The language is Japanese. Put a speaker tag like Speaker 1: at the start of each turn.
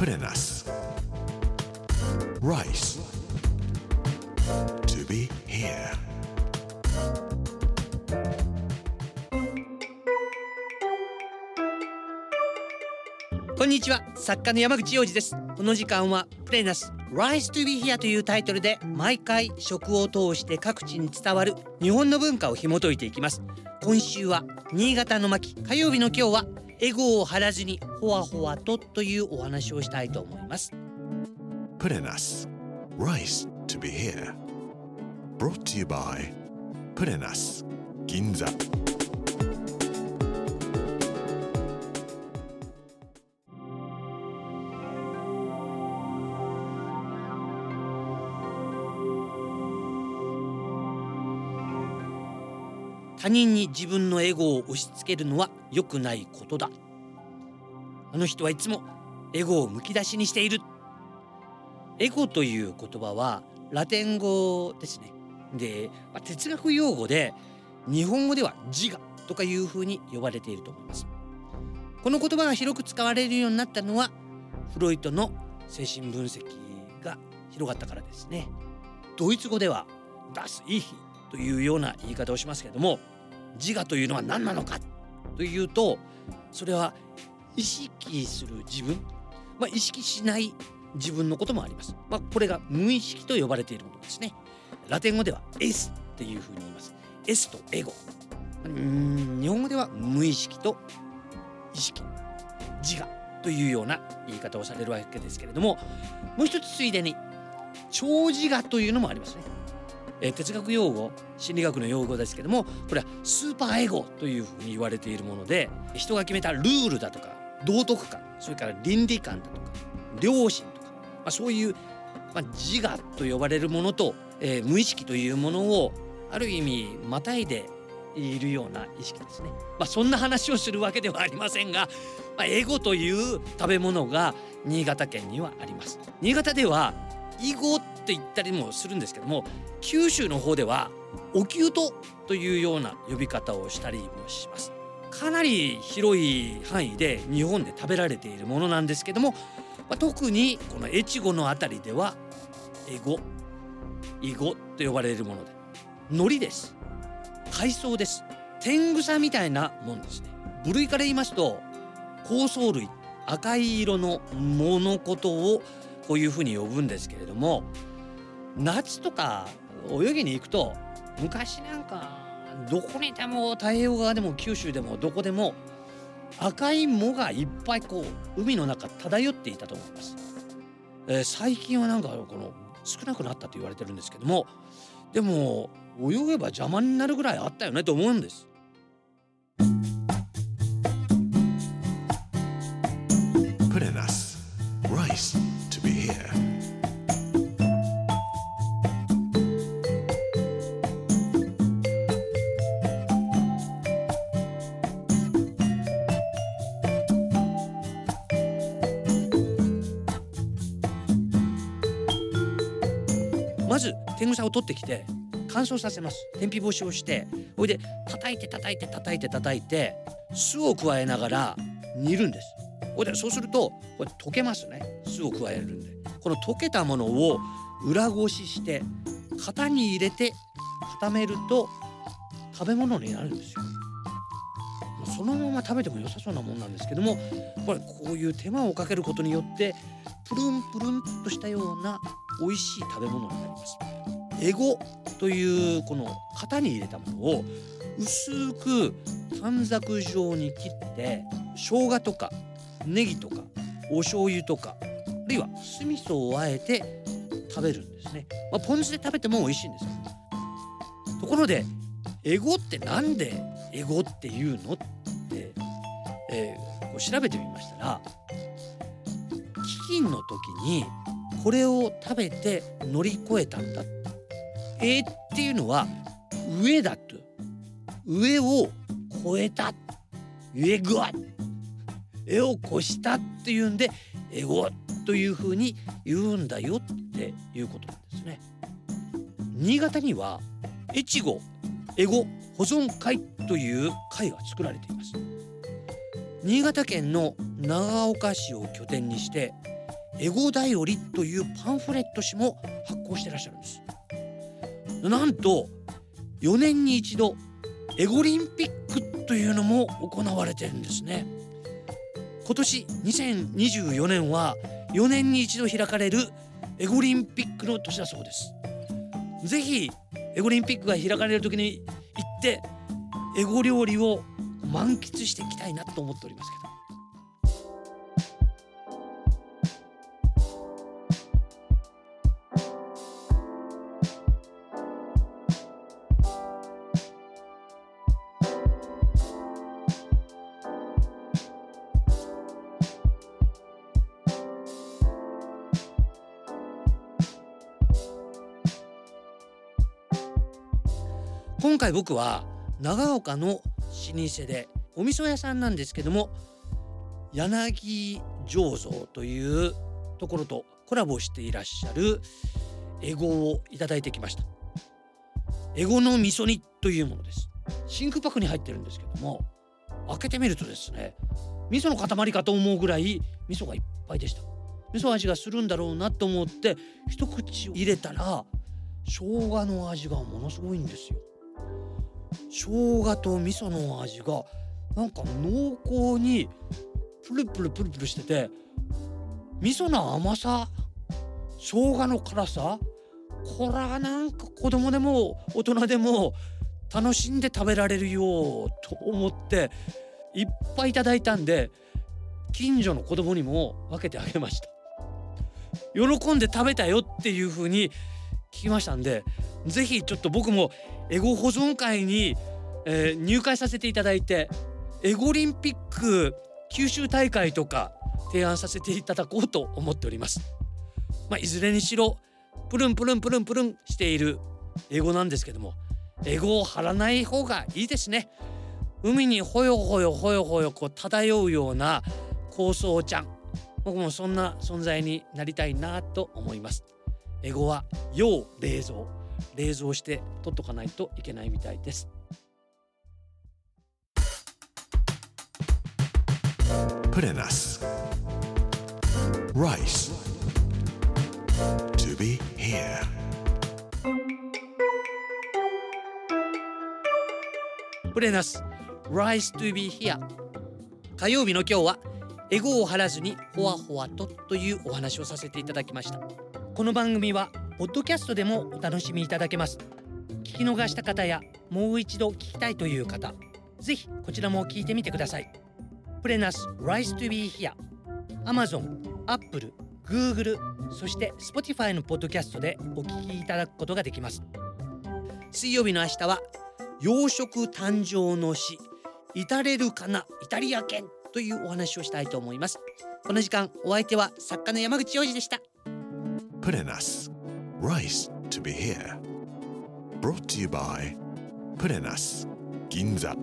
Speaker 1: プレナス Rice. To be here.
Speaker 2: こんにちは作家の山口洋二ですこの時間はプレナス Rise to be here というタイトルで毎回食を通して各地に伝わる日本の文化を紐解いていきます今週は新潟の巻火曜日の今日はエゴを張らずにほわほわとというお話をしたいと思います。
Speaker 1: プレナス Rice to be here. Brought to you by プレナス銀座
Speaker 2: 他人に自分のエゴを押し付けるのは良くないことだ。あの人はいつもエゴをむき出しにしている。エゴという言葉はラテン語ですね。で、まあ哲学用語で日本語では自我とかいうふうに呼ばれていると思います。この言葉が広く使われるようになったのはフロイトの精神分析が広がったからですね。ドイツ語ではダスイヒというような言い方をしますけれども自我というのは何なのか？というとそれは意識する自分、まあ、意識しない自分のこともあります、まあ、これが無意識と呼ばれているものですね。ラテン語では S っていうふうに言います。S とエゴ。うん日本語では無意識と意識。自我というような言い方をされるわけですけれどももう一つついでに超自我というのもありますね。え哲学用語心理学の用語ですけどもこれはスーパーエゴというふうに言われているもので人が決めたルールだとか道徳観それから倫理観だとか良心とか、まあ、そういう、まあ、自我と呼ばれるものと、えー無意識というものをある意味またいでいるような意識ですね。まあ、そんな話をするわけではありませんが、まあ、エゴという食べ物が新潟県にはあります。新潟では囲碁って言ったりもするんですけども九州の方ではお灸とというような呼び方をしたりもします。かなり広い範囲で日本で食べられているものなんですけども、まあ、特にこの越後の辺りではエゴ囲碁と呼ばれるもので海苔です。海藻です。天草みたいなもんですね。部類から言いますと香草類赤い色のものことをこういうふうに呼ぶんですけれども夏とか泳ぎに行くと昔なんかどこにいても太平洋側でも九州でもどこでも赤い藻がいっぱいこう海の中漂っていたと思います、えー最近はなんかこの少なくなったと言われてるんですけどもでも泳げば邪魔になるぐらいあったよねと思うんです。ず天草を取ってきて乾燥させます。天日干しをしてそれで叩いて叩いて叩いて叩いて酢を加えながら煮るんです。それでそうするとこれ溶けますね。酢を加えるんで。この溶けたものを裏ごしして型に入れて固めると食べ物になるんですよ。そのまま食べても良さそうなもんなんですけどもこれこういう手間をかけることによってプルンプルンとしたような美味しい食べ物になります。エゴというこの型に入れたものを薄く短冊状に切って生姜とかネギとかお醤油とかあるいは酢味噌をあえて食べるんですね。まあ、ポン酢で食べても美味しいんですよ。ところでエゴってなんでエゴっていうのって、えーこう調べてみましたら飢饉の時にこれを食べて乗り越えたんだえーっていうのは上だと上を越えた上ぐわ絵を越したっていうんでエゴというふうに言うんだよっていうことなんですね。新潟には越後エゴ保存会という会が作られています。新潟県の長岡市を拠点にしてエゴだよりというパンフレット紙も発行してらっしゃるんです。なんと4年に一度エゴリンピックというのも行われてるんですね。今年2024年は4年に一度開かれるエゴリンピックの年だそうです。ぜひエゴリンピックが開かれる時に行ってエゴ料理を満喫していきたいなと思っておりますけど。今回僕は長岡の老舗でお味噌屋さんなんですけども柳醸造というところとコラボしていらっしゃるエゴをいただいてきました。エゴの味噌煮というものです。真空パックに入ってるんですけども開けてみるとですね味噌の塊かと思うぐらい味噌がいっぱいでした。味噌味がするんだろうなと思って一口入れたら生姜の味がものすごいんですよ。生姜と味噌の味がなんか濃厚にプルプルプルプルしてて味噌の甘さ生姜の辛さこれはなんか子供でも大人でも楽しんで食べられるよと思っていっぱいいただいたんで近所の子供にも分けてあげました。喜んで食べたよっていう風に聞きましたんでぜひちょっと僕もエゴ保存会に、えー、入会させていただいてエゴリンピック九州大会とか提案させていただこうと思っております。まあ、いずれにしろプルンプルンプルンプルンしているエゴなんですけどもエゴを張らない方がいいですね。海にほよほよほよほよこう漂うような高層ちゃん僕もそんな存在になりたいなと思います。エゴは要冷蔵冷蔵して取っとかないといけないみたいです。
Speaker 1: プレナス Rice. To be here.
Speaker 2: プレナス Rice to be here. 火曜日の今日はエゴを張らずにほわほわとというお話をさせていただきました。この番組はポッドキャストでもお楽しみいただけます。聞き逃した方やもう一度聞きたいという方ぜひこちらも聞いてみてください。プレナス Rise to be here Amazon、Apple、Google そして Spotify のポッドキャストでお聞きいただくことができます。水曜日の明日は養殖誕生の詩至れるかなイタリア犬というお話をしたいと思います。この時間お相手は作家の山口洋二でした。
Speaker 1: プレナス。Rice to be here. Brought to you by プレナス銀座。